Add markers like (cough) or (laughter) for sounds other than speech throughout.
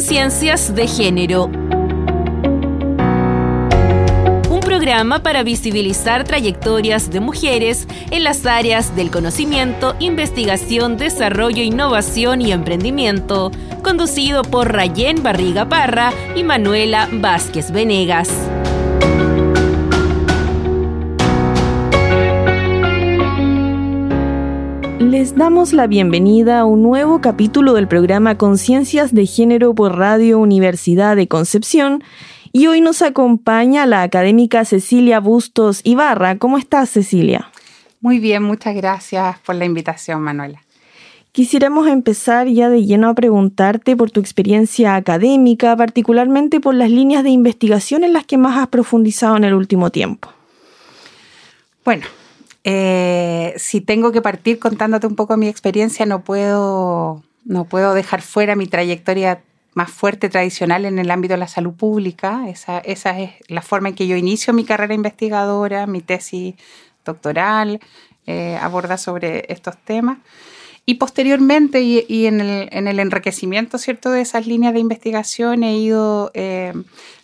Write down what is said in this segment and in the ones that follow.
Conciencias de Género. Un programa para visibilizar trayectorias de mujeres en las áreas del conocimiento, investigación, desarrollo, innovación y emprendimiento, conducido por Rayén Barriga Parra y Manuela Vázquez Venegas. Les damos la bienvenida a un nuevo capítulo del programa Conciencias de Género por Radio Universidad de Concepción y hoy nos acompaña la académica Cecilia Bustos Ibarra. ¿Cómo estás, Cecilia? Muy bien, muchas gracias por la invitación, Manuela. Quisiéramos empezar ya de lleno a preguntarte por tu experiencia académica, particularmente por las líneas de investigación en las que más has profundizado en el último tiempo. Bueno, eh, si tengo que partir contándote un poco mi experiencia, no puedo, no puedo dejar fuera mi trayectoria más fuerte tradicional en el ámbito de la salud pública. Esa, esa es la forma en que yo inicio mi carrera investigadora, mi tesis doctoral, eh, aborda sobre estos temas. Y posteriormente, y, en, el, enriquecimiento ¿cierto? de esas líneas de investigación, he ido eh,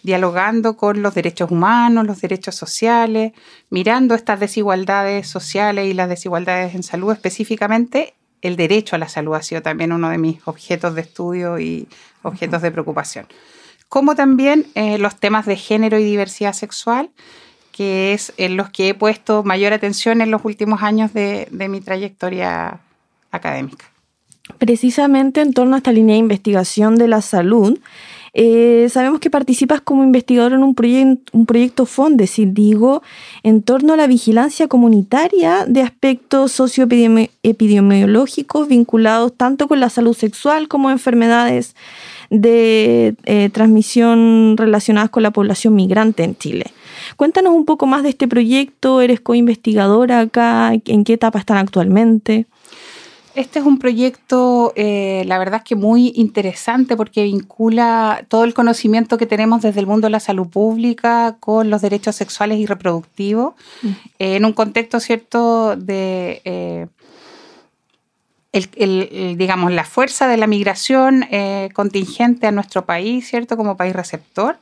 dialogando con los derechos humanos, los derechos sociales, mirando estas desigualdades sociales y las desigualdades en salud, específicamente el derecho a la salud ha sido también uno de mis objetos de estudio y objetos de preocupación. Como también eh, los temas de género y diversidad sexual, que es en los que he puesto mayor atención en los últimos años de, de mi trayectoria académica. Precisamente en torno a esta línea de investigación de la salud, eh, sabemos que participas como investigador en un, un proyecto digo, en torno a la vigilancia comunitaria de aspectos socioepidemiológicos vinculados tanto con la salud sexual como enfermedades de eh, transmisión relacionadas con la población migrante en Chile. Cuéntanos un poco más de este proyecto, eres co-investigadora acá, en qué etapa están actualmente. Este es un proyecto, eh, la verdad es que muy interesante porque vincula todo el conocimiento que tenemos desde el mundo de la salud pública con los derechos sexuales y reproductivos, mm. en un contexto, ¿cierto?, de... Eh, digamos, la fuerza de la migración eh, contingente a nuestro país, ¿cierto? Como país receptor,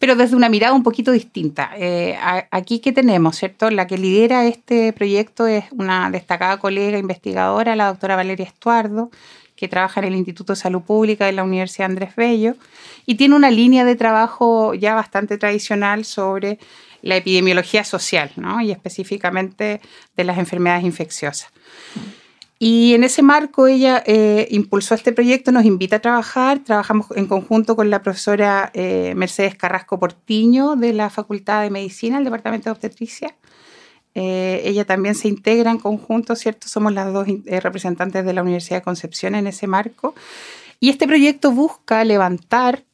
pero desde una mirada un poquito distinta. Eh, aquí que tenemos, ¿cierto? La que lidera este proyecto es una destacada colega investigadora, la doctora Valeria Estuardo, que trabaja en el Instituto de Salud Pública de la Universidad Andrés Bello y tiene una línea de trabajo ya bastante tradicional sobre la epidemiología social, ¿no? Y específicamente de las enfermedades infecciosas. Y en ese marco ella eh, impulsó este proyecto, nos invita a trabajar, trabajamos en conjunto con la profesora eh, Mercedes Carrasco Portiño de la Facultad de Medicina, del Departamento de Obstetricia. Eh, ella también se integra en conjunto, ¿cierto? Somos las dos representantes de la Universidad de Concepción en ese marco. Y este proyecto busca levantar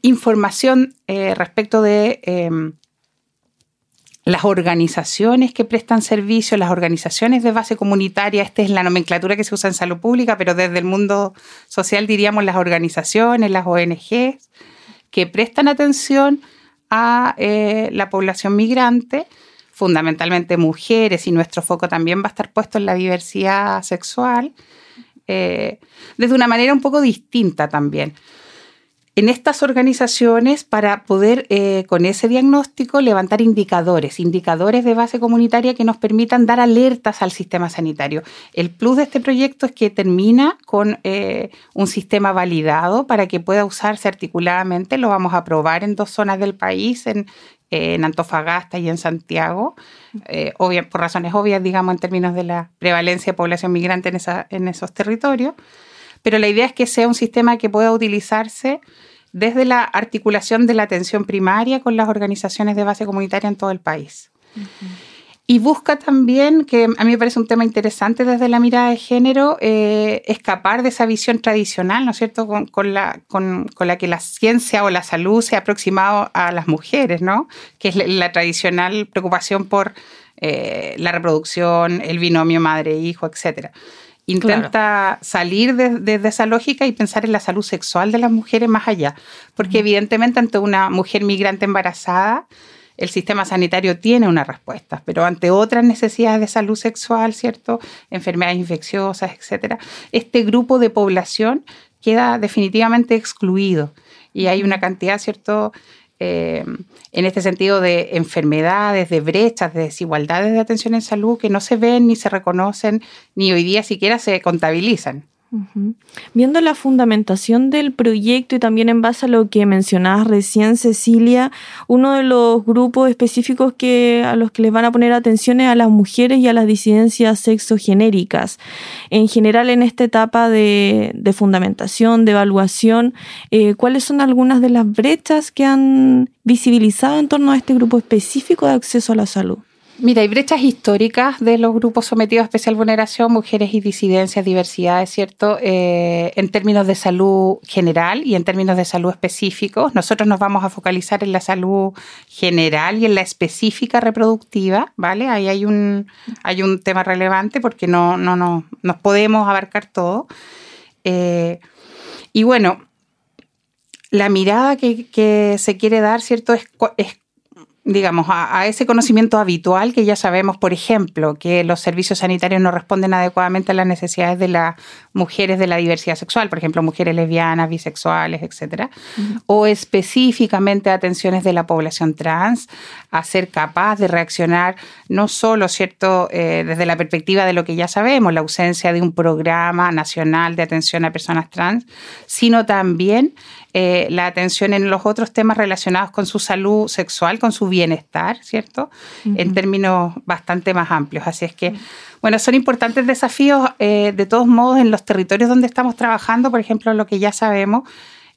información respecto de em, las organizaciones que prestan servicios, las organizaciones de base comunitaria, esta es la nomenclatura que se usa en salud pública, pero desde el mundo social diríamos las organizaciones, las ONG, que prestan atención a eh, la población migrante, fundamentalmente mujeres, y nuestro foco también va a estar puesto en la diversidad sexual, eh, desde una manera un poco distinta también en estas organizaciones para poder eh, con ese diagnóstico levantar indicadores, indicadores de base comunitaria que nos permitan dar alertas al sistema sanitario. El plus de este proyecto es que termina con eh, un sistema validado para que pueda usarse articuladamente. Lo vamos a probar en dos zonas del país, en, Antofagasta y en Santiago, eh, por razones obvias, digamos, en términos de la prevalencia de población migrante en esos territorios pero la idea es que sea un sistema que pueda utilizarse desde la articulación de la atención primaria con las organizaciones de base comunitaria en todo el país. Y busca también, que a mí me parece un tema interesante desde la mirada de género, eh, escapar de esa visión tradicional, ¿no es cierto?, con, la, con, la que la ciencia o la salud se ha aproximado a las mujeres, ¿no? Que es la, tradicional preocupación por eh, la reproducción, el binomio madre-hijo, etcétera intenta salir de, esa lógica y pensar en la salud sexual de las mujeres más allá. Porque evidentemente ante una mujer migrante embarazada, el sistema sanitario tiene una respuesta, pero ante otras necesidades de salud sexual, ¿cierto? Enfermedades infecciosas, etcétera, este grupo de población queda definitivamente excluido. Y hay una cantidad, ¿cierto? Eh, en este sentido de enfermedades, de brechas, de desigualdades de atención en salud que no se ven ni se reconocen, ni hoy día siquiera se contabilizan. Viendo la fundamentación del proyecto y también en base a lo que mencionabas recién, Cecilia, uno de los grupos específicos que, a los que les van a poner atención es a las mujeres y a las disidencias sexogenéricas. En general, en esta etapa de, fundamentación, de evaluación, eh, ¿cuáles son algunas de las brechas que han visibilizado en torno a este grupo específico de acceso a la salud? Mira, hay brechas históricas de los grupos sometidos a especial vulneración, mujeres y disidencias, diversidades, ¿cierto? Eh, en términos de salud general y en términos de salud específicos. Nosotros nos vamos a focalizar en la salud general y en la específica reproductiva, ¿vale? Ahí hay un, hay un tema relevante porque no, no, no nos podemos abarcar todo. Eh, y bueno, la mirada que, que, se quiere dar, ¿cierto? Es, es digamos, a, ese conocimiento habitual que ya sabemos, por ejemplo, que los servicios sanitarios no responden adecuadamente a las necesidades de las mujeres de la diversidad sexual, por ejemplo, mujeres lesbianas, bisexuales, etcétera, o específicamente atenciones de la población trans, a ser capaz de reaccionar no solo, ¿cierto?, eh, desde la perspectiva de lo que ya sabemos, la ausencia de un programa nacional de atención a personas trans, sino también eh, la atención en los otros temas relacionados con su salud sexual, con su bienestar, ¿cierto? En términos bastante más amplios. Así es que, bueno, son importantes desafíos eh, de todos modos en los territorios donde estamos trabajando, por ejemplo, lo que ya sabemos.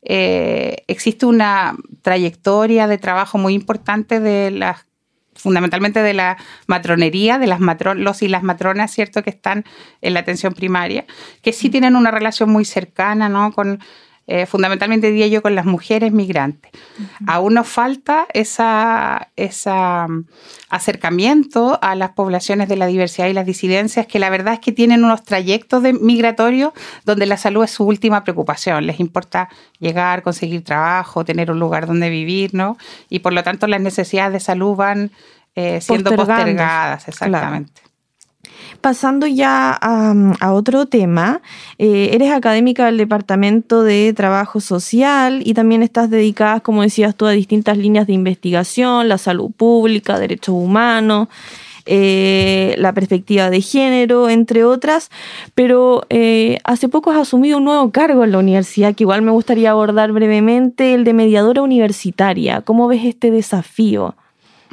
Eh, existe una trayectoria de trabajo muy importante de las fundamentalmente de la matronería, de las los y las matronas, ¿cierto?, que están en la atención primaria, que sí tienen una relación muy cercana, ¿no?, con eh, fundamentalmente diría yo con las mujeres migrantes. Aún nos falta ese esa mm, acercamiento a las poblaciones de la diversidad y las disidencias, que la verdad es que tienen unos trayectos de migratorios donde la salud es su última preocupación. Les importa llegar, conseguir trabajo, tener un lugar donde vivir, ¿no? Y por lo tanto las necesidades de salud van eh, siendo postergadas, exactamente. Pasando ya a, otro tema, eh, eres académica del Departamento de Trabajo Social y también estás dedicada, como decías tú, a distintas líneas de investigación, la salud pública, derechos humanos. Eh, la perspectiva de género, entre otras, pero eh, hace poco has asumido un nuevo cargo en la universidad que igual me gustaría abordar brevemente, el de mediadora universitaria. ¿Cómo ves este desafío?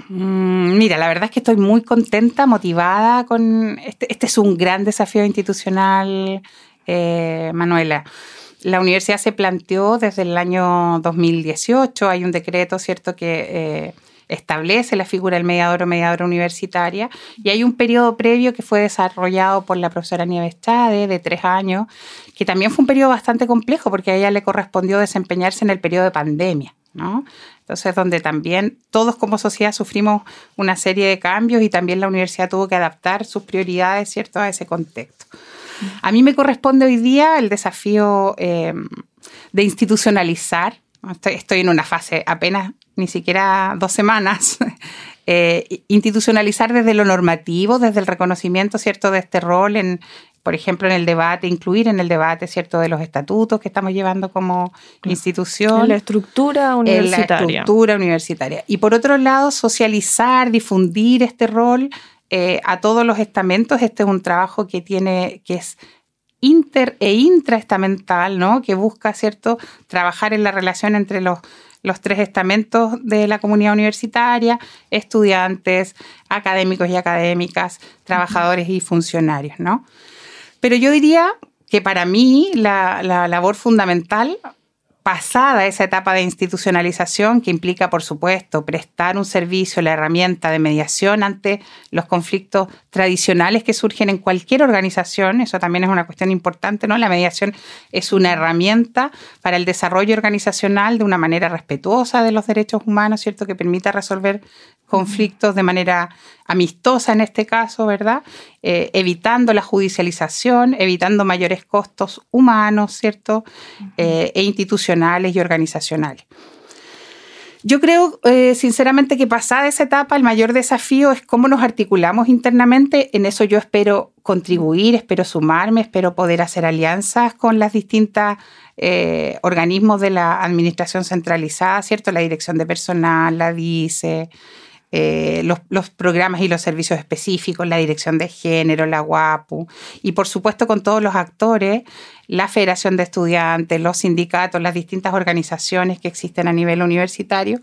Mm, mira, la verdad es que estoy muy contenta, motivada con este. Este es un gran desafío institucional, eh, Manuela. La universidad se planteó desde el año 2018, hay un decreto, ¿cierto?, que eh, establece la figura del mediador o mediadora universitaria y hay un periodo previo que fue desarrollado por la profesora Nieves Chade de tres años, que también fue un periodo bastante complejo porque a ella le correspondió desempeñarse en el periodo de pandemia. ¿no? Entonces, donde también todos como sociedad sufrimos una serie de cambios y también la universidad tuvo que adaptar sus prioridades, ¿cierto?, a ese contexto. A mí me corresponde hoy día el desafío eh, de institucionalizar, estoy, en una fase apenas ni siquiera dos semanas, (laughs) eh, institucionalizar desde lo normativo, desde el reconocimiento, ¿cierto?, de este rol en, por ejemplo, en el debate, incluir en el debate, ¿cierto?, de los estatutos que estamos llevando como institución. En la estructura universitaria. En la estructura universitaria. Y por otro lado, socializar, difundir este rol eh, a todos los estamentos. Este es un trabajo que tiene, que es inter e intraestamental, ¿no? Que busca, ¿cierto?, trabajar en la relación entre los los tres estamentos de la comunidad universitaria, estudiantes, académicos y académicas, trabajadores y funcionarios, ¿no? Pero yo diría que para mí la, labor fundamental pasada esa etapa de institucionalización que implica, por supuesto, prestar un servicio, la herramienta de mediación ante los conflictos tradicionales que surgen en cualquier organización, eso también es una cuestión importante, ¿no? La mediación es una herramienta para el desarrollo organizacional de una manera respetuosa de los derechos humanos, ¿cierto? Que permita resolver conflictos de manera amistosa en este caso, ¿verdad? Eh, evitando la judicialización, evitando mayores costos humanos, ¿cierto? Eh, e institucionales y organizacionales. Yo creo, eh, sinceramente, que pasada esa etapa, el mayor desafío es cómo nos articulamos internamente. En eso yo espero contribuir, espero sumarme, espero poder hacer alianzas con las distintas eh, organismos de la administración centralizada, ¿cierto? La dirección de personal, la DICE, eh, los, programas y los servicios específicos, la dirección de género, la guapu y por supuesto con todos los actores, la Federación de Estudiantes, los sindicatos, las distintas organizaciones que existen a nivel universitario,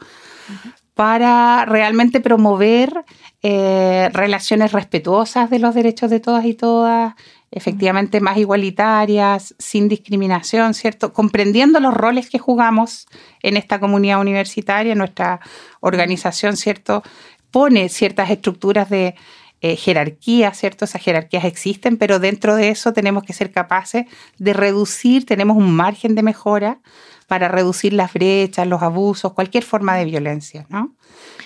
para realmente promover eh, relaciones respetuosas de los derechos de todas y todas, efectivamente más igualitarias, sin discriminación, ¿cierto? Comprendiendo los roles que jugamos en esta comunidad universitaria, nuestra organización, ¿cierto? Pone ciertas estructuras de eh, jerarquía, ¿cierto? Esas jerarquías existen, pero dentro de eso tenemos que ser capaces de reducir, tenemos un margen de mejora para reducir las brechas, los abusos, cualquier forma de violencia, ¿no?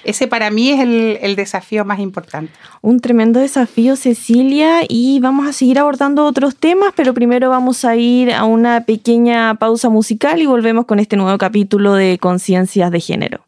Ese para mí es el, desafío más importante. Un tremendo desafío, Cecilia, y vamos a seguir abordando otros temas, pero primero vamos a ir a una pequeña pausa musical y volvemos con este nuevo capítulo de Conciencias de Género.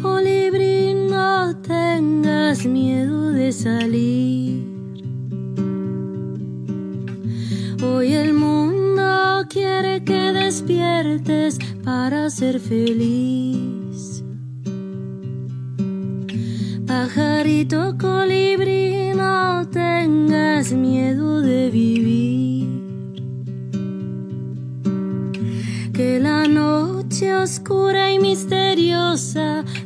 Colibrí, no tengas miedo de salir. Hoy el mundo quiere que despiertes para ser feliz. Pajarito colibrí, no tengas miedo de vivir. Que la noche oscura y misteriosa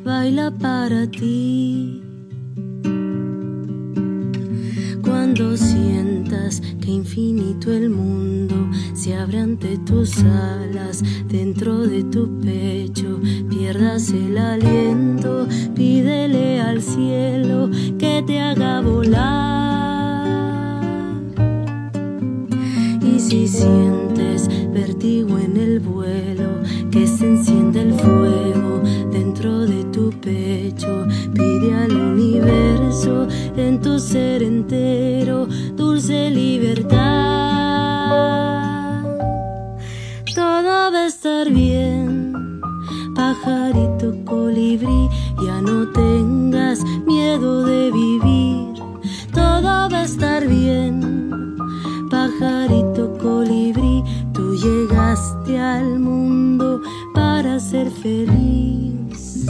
baila para ti. Cuando sientas que infinito el mundo se abre ante tus alas, dentro de tu pecho pierdas el aliento, pídele al cielo que te haga volar. Y si sientes vertigo en el vuelo, que se enciende el fuego dentro de tu pecho. Pide al universo en tu ser entero dulce libertad. Todo va a estar bien, pajarito colibrí, ya no tengas al mundo para ser feliz.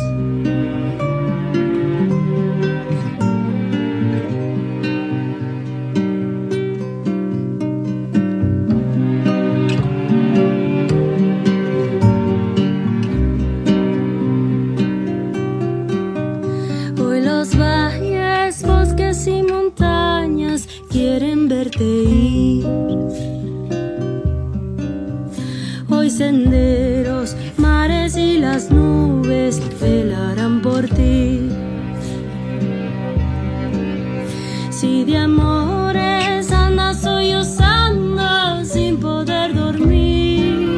Hoy los valles, bosques y montañas quieren verte ir senderos, mares y las nubes velarán por ti. Si de amores andas hoy usando sin poder dormir,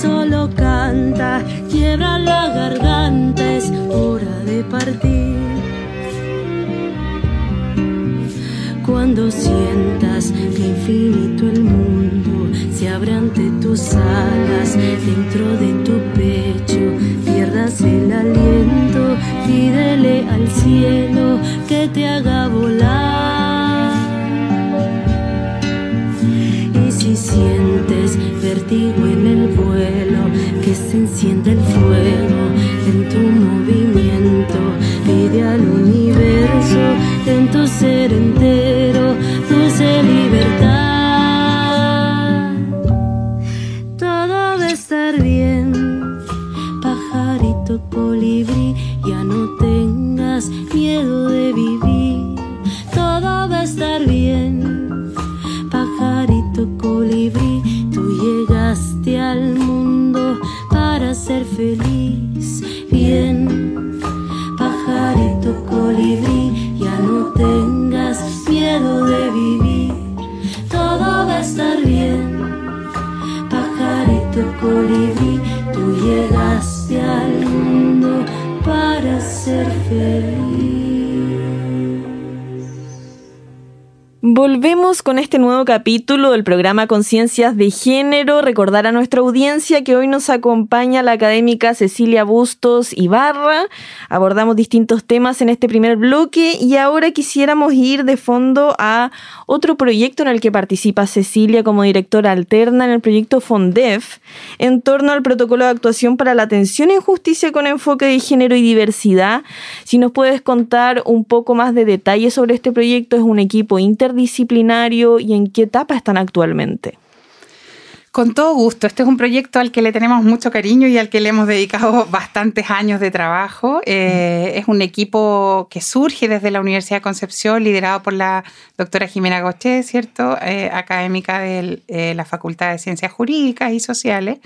solo canta, quiebra la garganta, es hora de partir. Cuando sientas que infinito tus alas, dentro de tu pecho pierdas el aliento, pídele al cielo que te haga volar. Y si sientes vertigo en el vuelo, que se enciende el fuego en tu movimiento, pide al universo en tu ser entero nuevo capítulo del programa Conciencias de Género. Recordar a nuestra audiencia que hoy nos acompaña la académica Cecilia Bustos Ibarra. Abordamos distintos temas en este primer bloque y ahora quisiéramos ir de fondo a otro proyecto en el que participa Cecilia como directora alterna en el proyecto FONDEF en torno al protocolo de actuación para la atención en justicia con enfoque de género y diversidad. Si nos puedes contar un poco más de detalles sobre este proyecto, es un equipo interdisciplinario y en qué etapa están actualmente. Con todo gusto. Este es un proyecto al que le tenemos mucho cariño y al que le hemos dedicado bastantes años de trabajo. Eh, es un equipo que surge desde la Universidad de Concepción, liderado por la doctora Jimena Goché, ¿cierto? Eh, académica de eh, la Facultad de Ciencias Jurídicas y Sociales.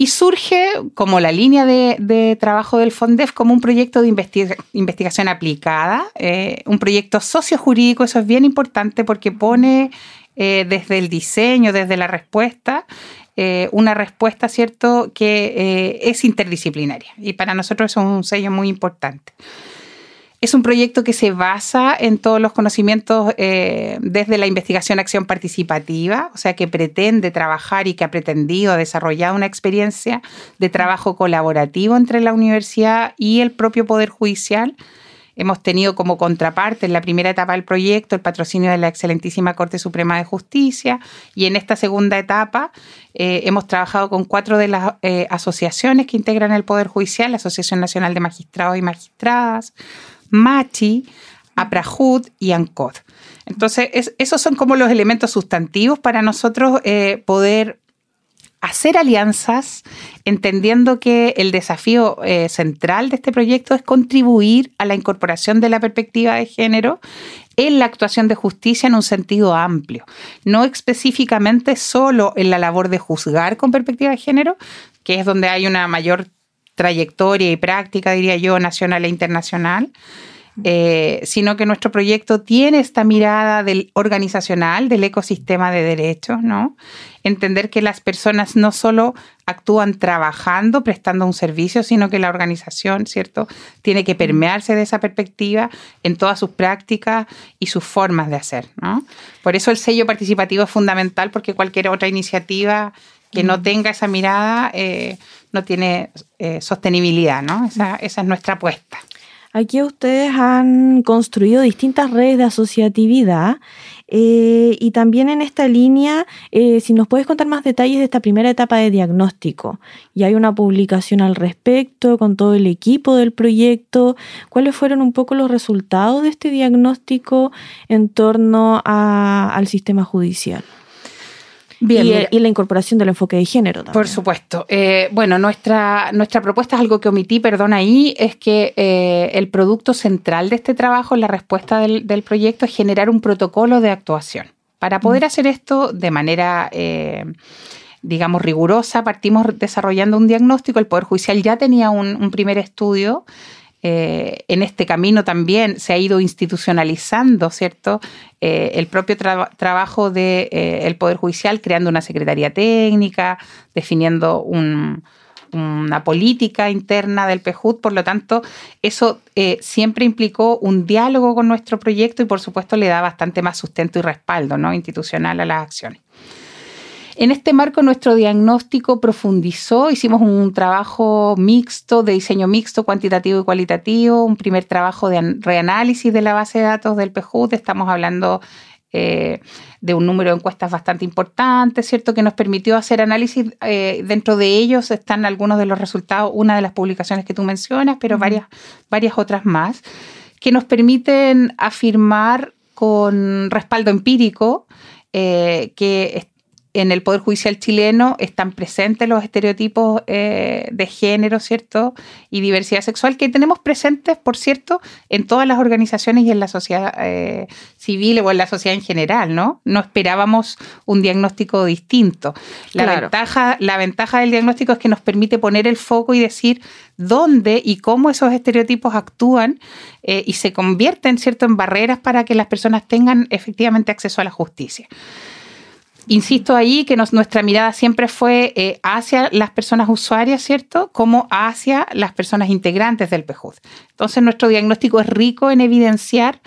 Y surge como la línea de, de, trabajo del FONDEF como un proyecto de investiga investigación aplicada, eh, un proyecto sociojurídico, eso es bien importante porque pone eh, desde el diseño, desde la respuesta, eh, una respuesta, ¿cierto?, que eh, es interdisciplinaria. Y para nosotros es un sello muy importante. Es un proyecto que se basa en todos los conocimientos eh, desde la investigación acción participativa, o sea, que pretende trabajar y que ha pretendido desarrollar una experiencia de trabajo colaborativo entre la universidad y el propio Poder Judicial. Hemos tenido como contraparte en la primera etapa del proyecto el patrocinio de la excelentísima Corte Suprema de Justicia y en esta segunda etapa eh, hemos trabajado con cuatro de las eh, asociaciones que integran el Poder Judicial, la Asociación Nacional de Magistrados y Magistradas, Machi, Aprajud y ANCOD. Entonces, es, esos son como los elementos sustantivos para nosotros eh, poder hacer alianzas, entendiendo que el desafío eh, central de este proyecto es contribuir a la incorporación de la perspectiva de género en la actuación de justicia en un sentido amplio, no específicamente solo en la labor de juzgar con perspectiva de género, que es donde hay una mayor trayectoria y práctica, diría yo, nacional e internacional, eh, sino que nuestro proyecto tiene esta mirada del organizacional, del ecosistema de derechos, ¿no? Entender que las personas no solo actúan trabajando, prestando un servicio, sino que la organización, ¿cierto?, tiene que permearse de esa perspectiva en todas sus prácticas y sus formas de hacer, ¿no? Por eso el sello participativo es fundamental, porque cualquier otra iniciativa que no tenga esa mirada eh, no tiene eh, sostenibilidad, ¿no? Esa, esa es nuestra apuesta. Aquí ustedes han construido distintas redes de asociatividad eh, y también en esta línea, si nos puedes contar más detalles de esta primera etapa de diagnóstico. Y hay una publicación al respecto con todo el equipo del proyecto. ¿Cuáles fueron un poco los resultados de este diagnóstico en torno a, al sistema judicial? Bien, y, y, la incorporación del enfoque de género también. Por supuesto. Eh, bueno, nuestra, nuestra propuesta es algo que omití, perdón, ahí, es que eh, el producto central de este trabajo, la respuesta del, del, proyecto, es generar un protocolo de actuación. Para poder mm. hacer esto de manera... Eh, digamos, rigurosa, partimos desarrollando un diagnóstico. El Poder Judicial ya tenía un, un primer estudio eh, en este camino también se ha ido institucionalizando, ¿cierto? Eh, el propio tra trabajo del de, eh, Poder Judicial, creando una secretaría técnica, definiendo un, una política interna del PEJUD, por lo tanto, eso siempre implicó un diálogo con nuestro proyecto y por supuesto le da bastante más sustento y respaldo ¿no? institucional a las acciones. En este marco nuestro diagnóstico profundizó, hicimos un trabajo mixto, de diseño mixto, cuantitativo y cualitativo, un primer trabajo de reanálisis de la base de datos del PEJUD, estamos hablando eh, de un número de encuestas bastante importante, ¿cierto? Que nos permitió hacer análisis. Eh, dentro de ellos están algunos de los resultados, una de las publicaciones que tú mencionas, pero varias, varias otras más, que nos permiten afirmar con respaldo empírico eh, que en el Poder Judicial chileno están presentes los estereotipos eh, de género, ¿cierto? Y diversidad sexual que tenemos presentes, por cierto, en todas las organizaciones y en la sociedad eh, civil o en la sociedad en general, ¿no? No esperábamos un diagnóstico distinto. La, ventaja, la ventaja del diagnóstico es que nos permite poner el foco y decir dónde y cómo esos estereotipos actúan eh, y se convierten, ¿cierto?, en barreras para que las personas tengan efectivamente acceso a la justicia. Insisto ahí que nuestra mirada siempre fue eh, hacia las personas usuarias, ¿cierto? Como hacia las personas integrantes del PEJUD. Entonces, nuestro diagnóstico es rico en evidenciar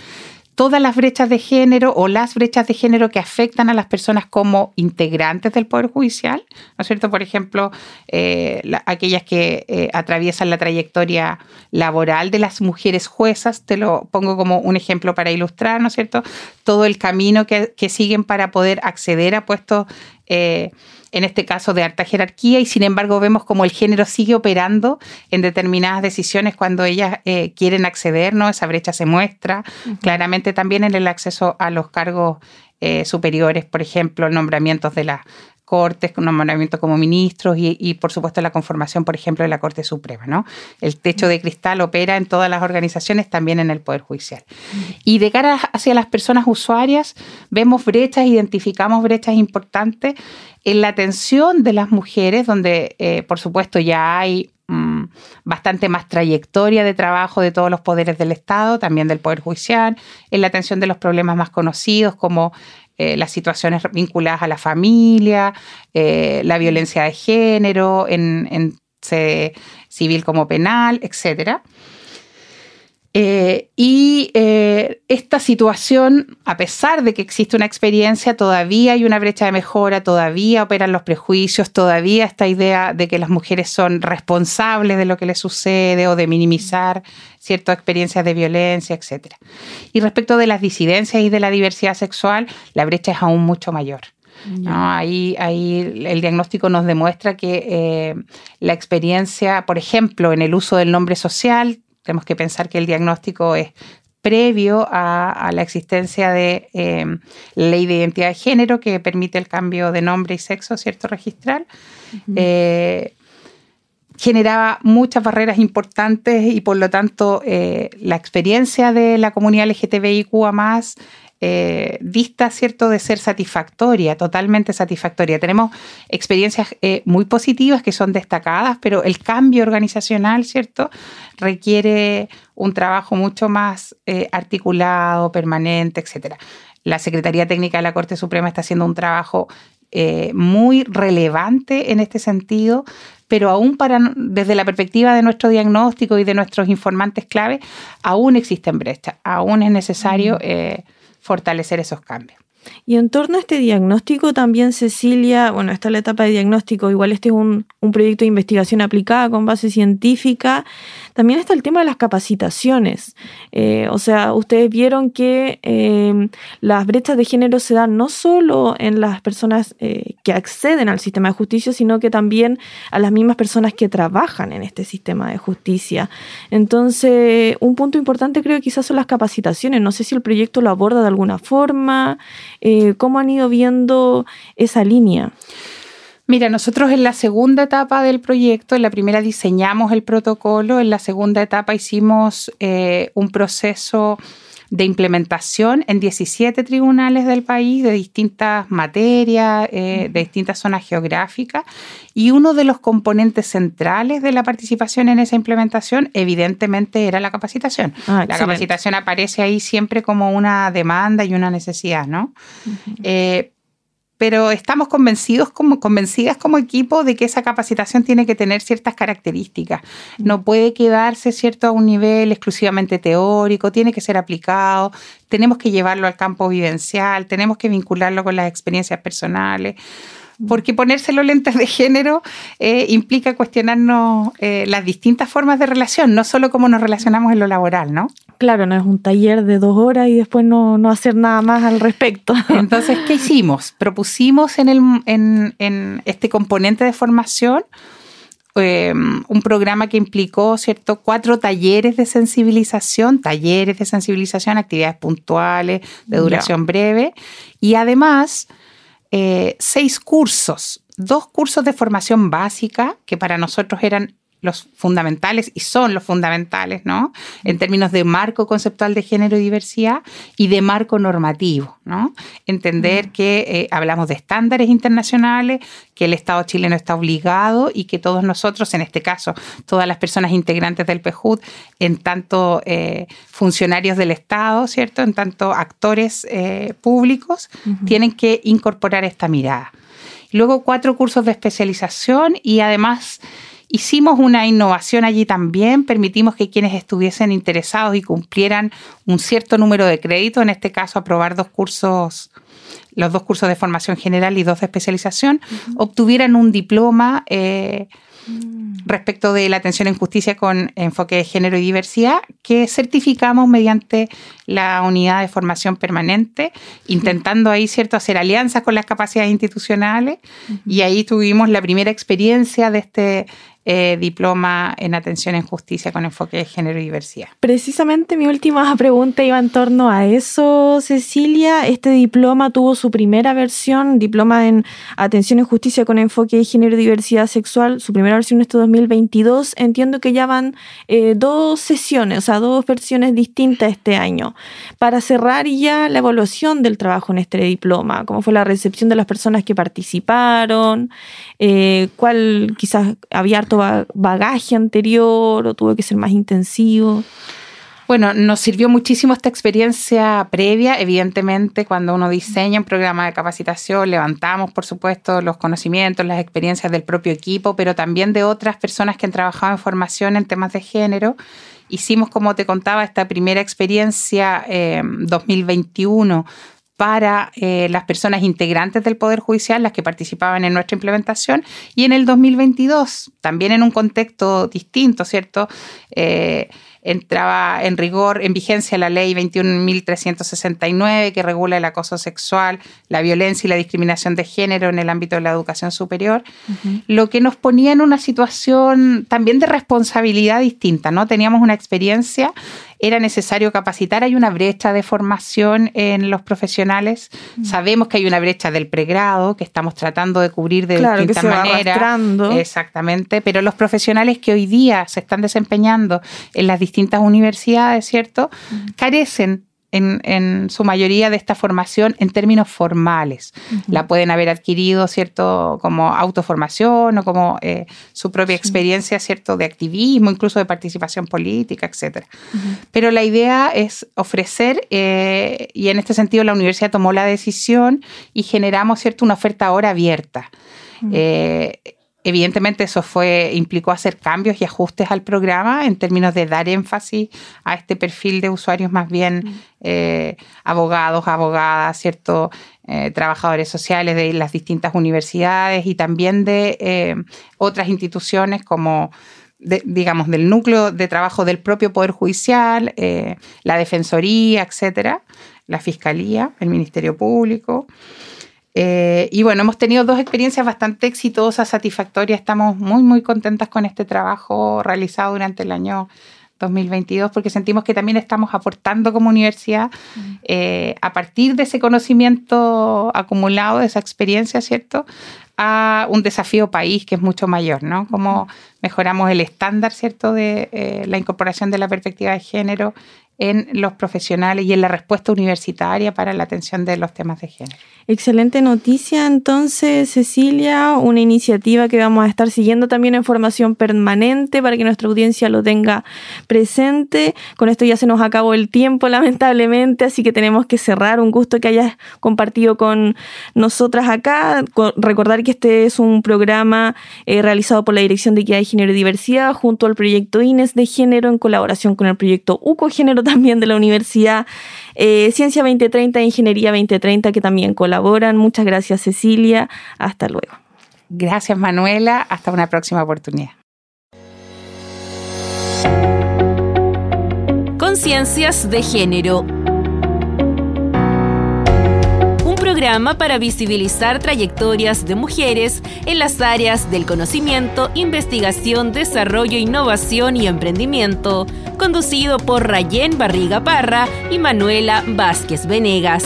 todas las brechas de género o las brechas de género que afectan a las personas como integrantes del Poder Judicial, ¿no es cierto? Por ejemplo, eh, aquellas que eh, atraviesan la trayectoria laboral de las mujeres juezas, te lo pongo como un ejemplo para ilustrar, ¿no es cierto? Todo el camino que, que siguen para poder acceder a puestos eh, en este caso de alta jerarquía, y sin embargo vemos como el género sigue operando en determinadas decisiones cuando ellas eh, quieren acceder, ¿no? Esa brecha se muestra claramente también en el acceso a los cargos eh, superiores, por ejemplo, nombramientos de la cortes, con nombramiento como ministros y, por supuesto la conformación, por ejemplo, de la Corte Suprema. ¿no? El techo de cristal opera en todas las organizaciones, también en el Poder Judicial. Y de cara hacia las personas usuarias, vemos brechas, identificamos brechas importantes en la atención de las mujeres, donde eh, por supuesto ya hay mm, bastante más trayectoria de trabajo de todos los poderes del Estado, también del Poder Judicial, en la atención de los problemas más conocidos como eh, las situaciones vinculadas a la familia, eh, la violencia de género, en, en civil como penal, etcétera. Eh, y eh, esta situación, a pesar de que existe una experiencia, todavía hay una brecha de mejora, todavía operan los prejuicios, todavía esta idea de que las mujeres son responsables de lo que les sucede o de minimizar ciertas experiencias de violencia, etc. Y respecto de las disidencias y de la diversidad sexual, la brecha es aún mucho mayor. Ahí, ahí, el diagnóstico nos demuestra que eh, la experiencia, por ejemplo, en el uso del nombre social, tenemos que pensar que el diagnóstico es previo a, la existencia de eh, ley de identidad de género que permite el cambio de nombre y sexo, ¿cierto? Registral. Eh, generaba muchas barreras importantes y por lo tanto eh, la experiencia de la comunidad LGTBIQ más eh, dista, ¿cierto?, de ser satisfactoria, totalmente satisfactoria. Tenemos experiencias eh, muy positivas que son destacadas, pero el cambio organizacional, ¿cierto?, requiere un trabajo mucho más eh, articulado, permanente, etc. La Secretaría Técnica de la Corte Suprema está haciendo un trabajo muy relevante en este sentido, pero aún para, desde la perspectiva de nuestro diagnóstico y de nuestros informantes clave, aún existen brechas, aún es necesario fortalecer esos cambios. Y en torno a este diagnóstico también, Cecilia, bueno, esta es la etapa de diagnóstico, igual este es un, un, proyecto de investigación aplicada con base científica, también está el tema de las capacitaciones. Eh, o sea, ustedes vieron que eh, las brechas de género se dan no solo en las personas eh, que acceden al sistema de justicia, sino que también a las mismas personas que trabajan en este sistema de justicia. Entonces, un punto importante creo que quizás son las capacitaciones. No sé si el proyecto lo aborda de alguna forma. ¿Cómo han ido viendo esa línea? Mira, nosotros en la segunda etapa del proyecto, en la primera diseñamos el protocolo, en la segunda etapa hicimos eh, un proceso de implementación en 17 tribunales del país de distintas materias, eh, de distintas zonas geográficas. Y uno de los componentes centrales de la participación en esa implementación, evidentemente, era la capacitación. Ah, la capacitación aparece ahí siempre como una demanda y una necesidad, ¿no? Pero estamos convencidos como, convencidas como equipo de que esa capacitación tiene que tener ciertas características. No puede quedarse cierto a un nivel exclusivamente teórico, tiene que ser aplicado, tenemos que llevarlo al campo vivencial, tenemos que vincularlo con las experiencias personales porque ponerse los lentes de género eh, implica cuestionarnos eh, las distintas formas de relación, no solo cómo nos relacionamos en lo laboral, ¿no? Claro, no es un taller de dos horas y después no, hacer nada más al respecto. (laughs) Entonces, ¿qué hicimos? Propusimos en, el, en, este componente de formación eh, un programa que implicó cierto cuatro talleres de sensibilización, talleres de sensibilización, actividades puntuales de duración breve y además eh, seis cursos, dos cursos de formación básica, que para nosotros eran los fundamentales y son los fundamentales, ¿no? En términos de marco conceptual de género y diversidad y de marco normativo, ¿no? Entender mm. que eh, hablamos de estándares internacionales, que el Estado chileno está obligado y que todos nosotros, en este caso, todas las personas integrantes del PEJUD, en tanto eh, funcionarios del Estado, ¿cierto? En tanto actores eh, públicos, tienen que incorporar esta mirada. Luego cuatro cursos de especialización y además Hicimos una innovación allí también, permitimos que quienes estuviesen interesados y cumplieran un cierto número de créditos, en este caso aprobar dos cursos, los dos cursos de formación general y dos de especialización, obtuvieran un diploma. Eh, respecto de la atención en justicia con enfoque de género y diversidad, que certificamos mediante la unidad de formación permanente, intentando ahí, ¿cierto?, hacer alianzas con las capacidades institucionales. Y ahí tuvimos la primera experiencia de este eh, diploma en atención en justicia con enfoque de género y diversidad. Precisamente mi última (laughs) pregunta iba en torno a eso, Cecilia. Este diploma tuvo su primera versión, diploma en atención en justicia con enfoque de género y diversidad sexual, su primera versión este 2022. Entiendo que ya van eh, dos sesiones, o sea, dos versiones distintas este año. Para cerrar ya la evaluación del trabajo en este diploma, cómo fue la recepción de las personas que participaron, eh, cuál quizás había bagaje anterior o tuvo que ser más intensivo? Bueno, nos sirvió muchísimo esta experiencia previa. Evidentemente, cuando uno diseña un programa de capacitación, levantamos, por supuesto, los conocimientos, las experiencias del propio equipo, pero también de otras personas que han trabajado en formación en temas de género. Hicimos, como te contaba, esta primera experiencia eh, 2021 para eh, las personas integrantes del Poder Judicial, las que participaban en nuestra implementación, y en el 2022, también en un contexto distinto, ¿cierto? Eh, entraba en rigor, en vigencia la ley 21.369 que regula el acoso sexual, la violencia y la discriminación de género en el ámbito de la educación superior, lo que nos ponía en una situación también de responsabilidad distinta, ¿no? Teníamos una experiencia era necesario capacitar. Hay una brecha de formación en los profesionales. Sabemos que hay una brecha del pregrado que estamos tratando de cubrir de distintas maneras. Exactamente, pero los profesionales que hoy día se están desempeñando en las distintas universidades, ¿cierto? Carecen en, su mayoría de esta formación en términos formales. La pueden haber adquirido, ¿cierto?, como autoformación o como eh, su propia experiencia, ¿cierto?, de activismo, incluso de participación política, etc. Pero la idea es ofrecer, eh, y en este sentido la universidad tomó la decisión y generamos, ¿cierto?, una oferta ahora abierta. Evidentemente eso fue, implicó hacer cambios y ajustes al programa en términos de dar énfasis a este perfil de usuarios más bien eh, abogados, abogadas, cierto, eh, trabajadores sociales de las distintas universidades y también de eh, otras instituciones como digamos, del núcleo de trabajo del propio Poder Judicial, la Defensoría, etcétera, la Fiscalía, el Ministerio Público. Eh, y bueno, hemos tenido dos experiencias bastante exitosas, satisfactorias. Estamos muy, muy contentas con este trabajo realizado durante el año 2022 porque sentimos que también estamos aportando como universidad eh, a partir de ese conocimiento acumulado, de esa experiencia, ¿cierto? A un desafío país que es mucho mayor, ¿no? Cómo mejoramos el estándar, ¿cierto? De eh, la incorporación de la perspectiva de género en los profesionales y en la respuesta universitaria para la atención de los temas de género. Excelente noticia, entonces, Cecilia, una iniciativa que vamos a estar siguiendo también en formación permanente para que nuestra audiencia lo tenga presente. Con esto ya se nos acabó el tiempo, lamentablemente, así que tenemos que cerrar. Un gusto que hayas compartido con nosotras acá. Recordar que este es un programa eh, realizado por la Dirección de Equidad de Género y Diversidad junto al proyecto INES de Género en colaboración con el proyecto UCO Género también de la Universidad eh, Ciencia 2030 e Ingeniería 2030 que también colaboran. Muchas gracias Cecilia. Hasta luego. Gracias Manuela. Hasta una próxima oportunidad. Conciencias de Género programa para visibilizar trayectorias de mujeres en las áreas del conocimiento, investigación, desarrollo, innovación y emprendimiento, conducido por Rayén Barriga Parra y Manuela Vázquez Venegas.